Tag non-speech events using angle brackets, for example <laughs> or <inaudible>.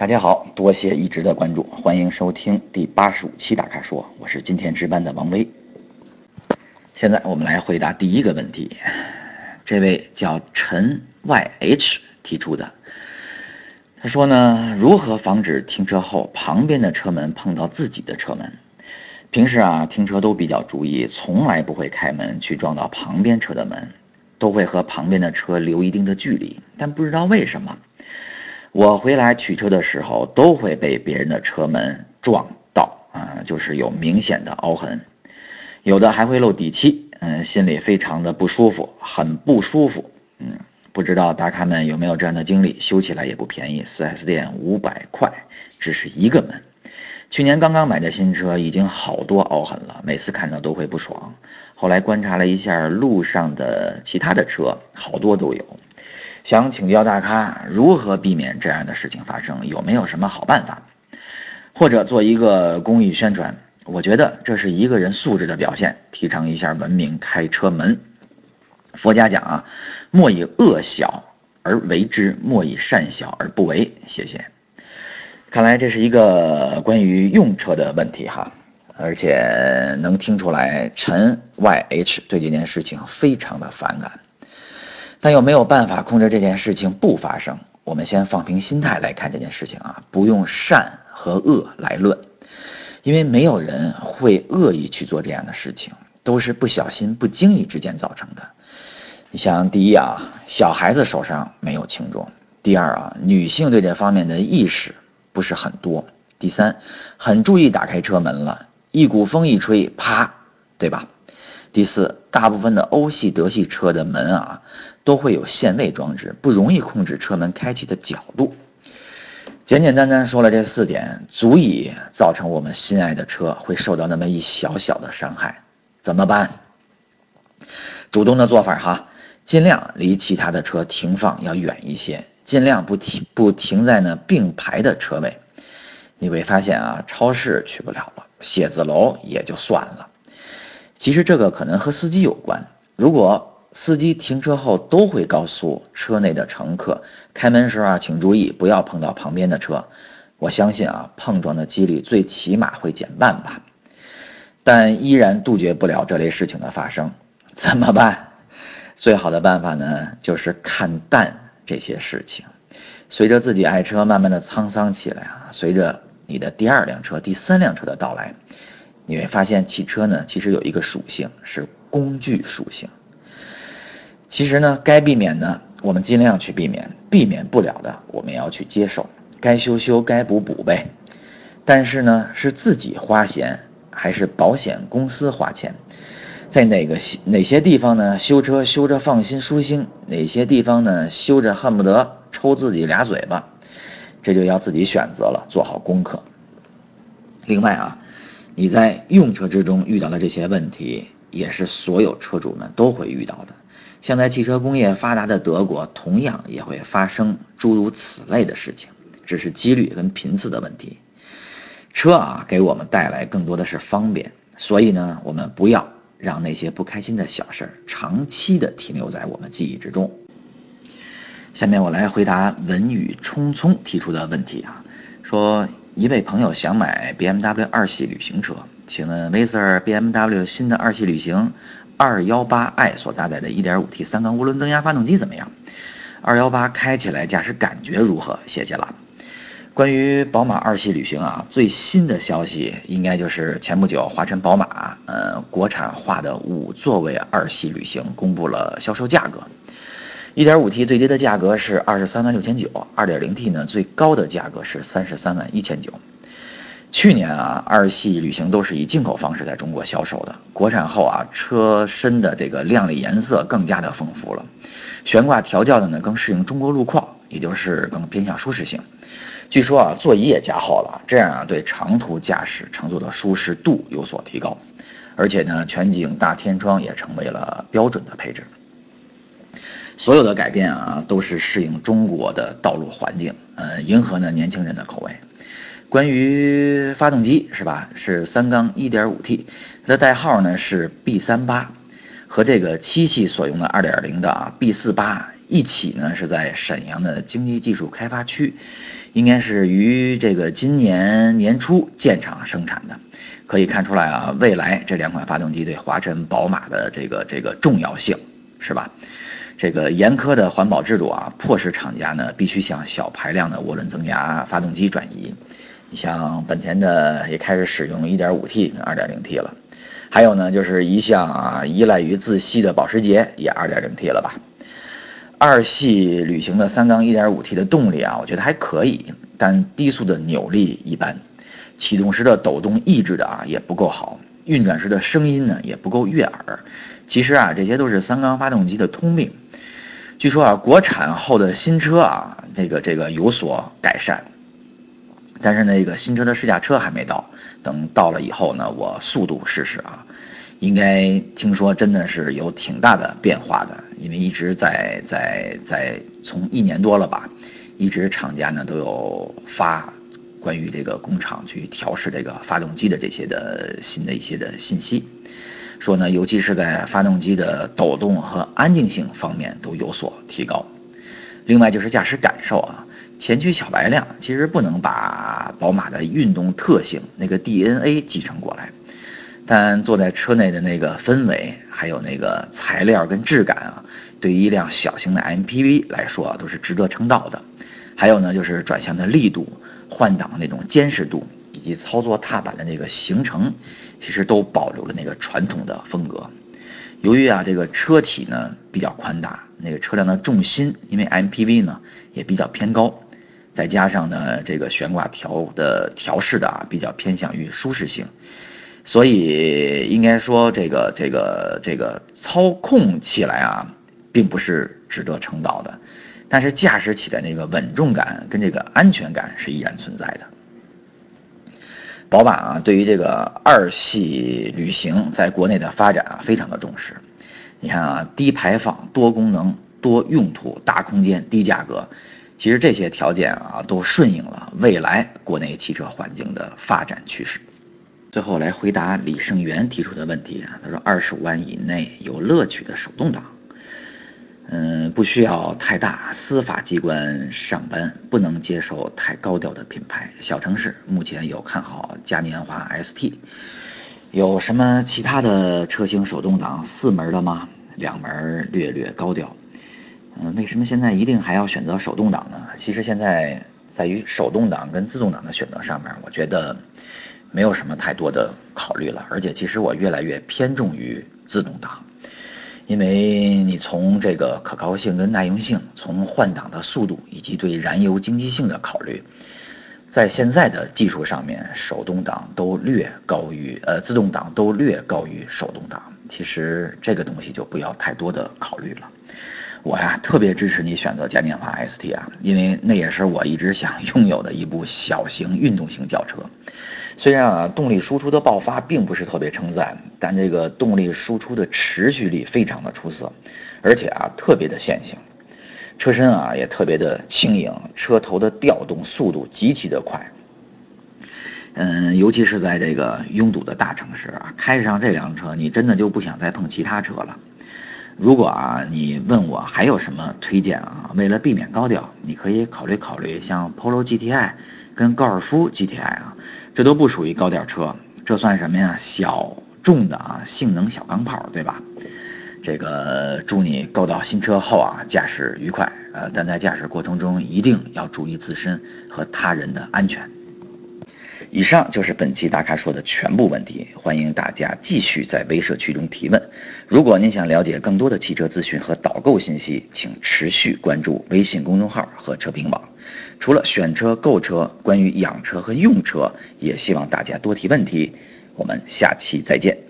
大家好，多谢一直的关注，欢迎收听第八十五期大咖说，我是今天值班的王威。现在我们来回答第一个问题，这位叫陈 YH 提出的，他说呢，如何防止停车后旁边的车门碰到自己的车门？平时啊停车都比较注意，从来不会开门去撞到旁边车的门，都会和旁边的车留一定的距离，但不知道为什么。我回来取车的时候，都会被别人的车门撞到，啊，就是有明显的凹痕，有的还会漏底漆，嗯，心里非常的不舒服，很不舒服，嗯，不知道大咖们有没有这样的经历？修起来也不便宜，4S 店五百块，只是一个门。去年刚刚买的新车，已经好多凹痕了，每次看到都会不爽。后来观察了一下路上的其他的车，好多都有。想请教大咖如何避免这样的事情发生，有没有什么好办法？或者做一个公益宣传？我觉得这是一个人素质的表现，提倡一下文明开车门。佛家讲啊，莫以恶小而为之，莫以善小而不为。谢谢。看来这是一个关于用车的问题哈，而且能听出来陈 YH 对这件事情非常的反感。但又没有办法控制这件事情不发生。我们先放平心态来看这件事情啊，不用善和恶来论，因为没有人会恶意去做这样的事情，都是不小心、不经意之间造成的。你像第一啊，小孩子手上没有轻重；第二啊，女性对这方面的意识不是很多；第三，很注意打开车门了，一股风一吹，啪，对吧？第四，大部分的欧系、德系车的门啊，都会有限位装置，不容易控制车门开启的角度。简简单单说了这四点，足以造成我们心爱的车会受到那么一小小的伤害。怎么办？主动的做法哈，尽量离其他的车停放要远一些，尽量不停不停在那并排的车位。你会发现啊，超市去不了了，写字楼也就算了。其实这个可能和司机有关。如果司机停车后都会告诉车内的乘客，开门时候啊，请注意不要碰到旁边的车，我相信啊，碰撞的几率最起码会减半吧。但依然杜绝不了这类事情的发生，怎么办？最好的办法呢，就是看淡这些事情。随着自己爱车慢慢的沧桑起来啊，随着你的第二辆车、第三辆车的到来。你会发现，汽车呢，其实有一个属性是工具属性。其实呢，该避免的我们尽量去避免，避免不了的我们要去接受，该修修，该补补呗。但是呢，是自己花钱还是保险公司花钱？在哪个哪些地方呢？修车修着放心舒心，哪些地方呢？修着恨不得抽自己俩嘴巴，这就要自己选择了，做好功课。另外啊。你在用车之中遇到的这些问题，也是所有车主们都会遇到的。像在汽车工业发达的德国，同样也会发生诸如此类的事情，只是几率跟频次的问题。车啊，给我们带来更多的是方便，所以呢，我们不要让那些不开心的小事儿长期的停留在我们记忆之中。下面我来回答文宇匆匆提出的问题啊，说。一位朋友想买 BMW 二系旅行车，请问威 Sir BMW 新的二系旅行 218i 所搭载的 1.5T 三缸涡轮增压发动机怎么样？218开起来驾驶感觉如何？谢谢了。关于宝马二系旅行啊，最新的消息应该就是前不久华晨宝马呃国产化的五座位二系旅行公布了销售价格。1.5T 最低的价格是二十三万六千九，2.0T 呢最高的价格是三十三万一千九。去年啊，二系旅行都是以进口方式在中国销售的，国产后啊，车身的这个亮丽颜色更加的丰富了，悬挂调教的呢更适应中国路况，也就是更偏向舒适性。据说啊，座椅也加厚了，这样啊对长途驾驶乘坐的舒适度有所提高，而且呢，全景大天窗也成为了标准的配置。所有的改变啊，都是适应中国的道路环境，呃，迎合呢年轻人的口味。关于发动机是吧？是三缸 1.5T，它的代号呢是 B38，和这个七系所用的2.0的啊 B48 一起呢是在沈阳的经济技术开发区，应该是于这个今年年初建厂生产的。可以看出来啊，未来这两款发动机对华晨宝马的这个这个重要性，是吧？这个严苛的环保制度啊，迫使厂家呢必须向小排量的涡轮增压发动机转移。你像本田的也开始使用 1.5T 跟 2.0T 了，还有呢就是一向啊依赖于自吸的保时捷也 2.0T 了吧？二系旅行的三缸 1.5T 的动力啊，我觉得还可以，但低速的扭力一般。启动时的抖动抑制的啊也不够好，运转时的声音呢也不够悦耳。其实啊这些都是三缸发动机的通病。据说啊国产后的新车啊这个这个有所改善，但是那个新车的试驾车还没到，等到了以后呢我速度试试啊，应该听说真的是有挺大的变化的，因为一直在在在从一年多了吧，一直厂家呢都有发。关于这个工厂去调试这个发动机的这些的新的一些的信息，说呢，尤其是在发动机的抖动和安静性方面都有所提高。另外就是驾驶感受啊，前驱小排量其实不能把宝马的运动特性那个 DNA 继承过来，但坐在车内的那个氛围，还有那个材料跟质感啊，对于一辆小型的 MPV 来说啊，都是值得称道的。还有呢，就是转向的力度。换挡那种坚实度，以及操作踏板的那个行程，其实都保留了那个传统的风格。由于啊这个车体呢比较宽大，那个车辆的重心因为 MPV 呢也比较偏高，再加上呢这个悬挂调的调试的啊比较偏向于舒适性，所以应该说这个这个这个操控起来啊并不是值得称道的。但是驾驶起来那个稳重感跟这个安全感是依然存在的。宝马啊，对于这个二系旅行在国内的发展啊，非常的重视。你看啊，低排放、多功能、多用途、大空间、低价格，其实这些条件啊，都顺应了未来国内汽车环境的发展趋势。最后来回答李胜元提出的问题啊，他说二十五万以内有乐趣的手动挡。嗯，不需要太大，司法机关上班不能接受太高调的品牌。小城市目前有看好嘉年华 ST，有什么其他的车型手动挡四门的吗？两门略略高调。嗯，为什么现在一定还要选择手动挡呢？其实现在在于手动挡跟自动挡的选择上面，我觉得没有什么太多的考虑了。而且其实我越来越偏重于自动挡。因为你从这个可靠性跟耐用性，从换挡的速度以及对燃油经济性的考虑，在现在的技术上面，手动挡都略高于呃自动挡都略高于手动挡。其实这个东西就不要太多的考虑了。我呀特别支持你选择嘉年华 ST 啊，因为那也是我一直想 <laughs> 拥有的一部小型运动型轿车。虽然啊动力输出的爆发并不是特别称赞，但这个动力输出的持续力非常的出色，而且啊特别的线性，车身啊也特别的轻盈，车头的调动速度极其的快。嗯，尤其是在这个拥堵的大城市啊，开上这辆车，你真的就不想再碰其他车了。如果啊，你问我还有什么推荐啊？为了避免高调，你可以考虑考虑像 Polo GTI 跟高尔夫 GTI 啊，这都不属于高调车，这算什么呀？小众的啊，性能小钢炮，对吧？这个祝你购到新车后啊，驾驶愉快，呃，但在驾驶过程中一定要注意自身和他人的安全。以上就是本期大咖说的全部问题，欢迎大家继续在微社区中提问。如果您想了解更多的汽车资讯和导购信息，请持续关注微信公众号和车评网。除了选车、购车，关于养车和用车，也希望大家多提问题。我们下期再见。